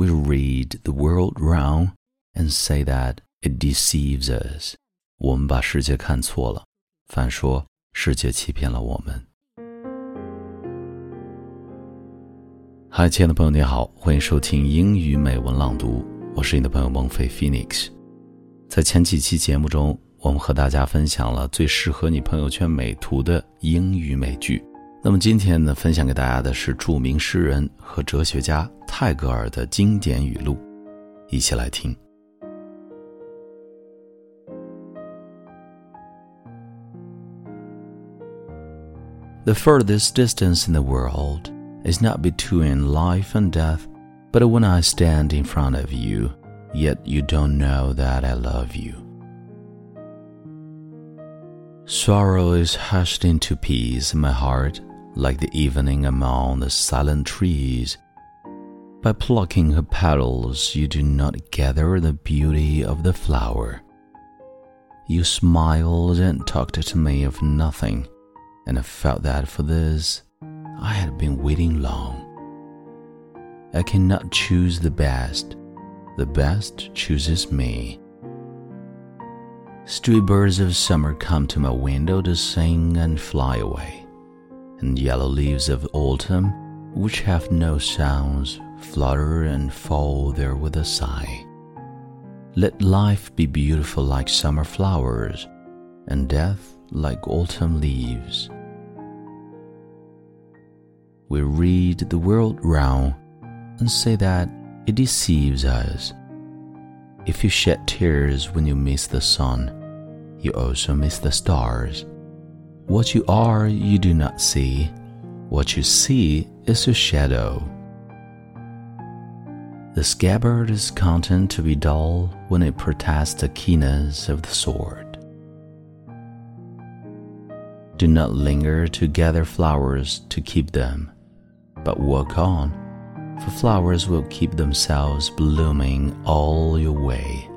we read the world round and say that it deceives us. 我们把世界看错了，反说世界欺骗了我们。嗨，亲爱的朋友，你好，欢迎收听英语美文朗读，我是你的朋友孟非 Phoenix。在前几期节目中，我们和大家分享了最适合你朋友圈美图的英语美剧。那么今天呢，分享给大家的是著名诗人和哲学家泰戈尔的经典语录，一起来听。The furthest distance in the world is not between life and death, but when I stand in front of you, yet you don't know that I love you. Sorrow is hushed into peace in my heart like the evening among the silent trees. by plucking her petals, you do not gather the beauty of the flower. You smiled and talked to me of nothing, and I felt that for this I had been waiting long. I cannot choose the best, the best chooses me. Stray birds of summer come to my window to sing and fly away and yellow leaves of autumn, which have no sounds, flutter and fall there with a sigh. Let life be beautiful like summer flowers, and death like autumn leaves. We read the world round and say that it deceives us. If you shed tears when you miss the sun, you also miss the stars. What you are, you do not see. What you see is your shadow. The scabbard is content to be dull when it protests the keenness of the sword. Do not linger to gather flowers to keep them, but walk on, for flowers will keep themselves blooming all your way.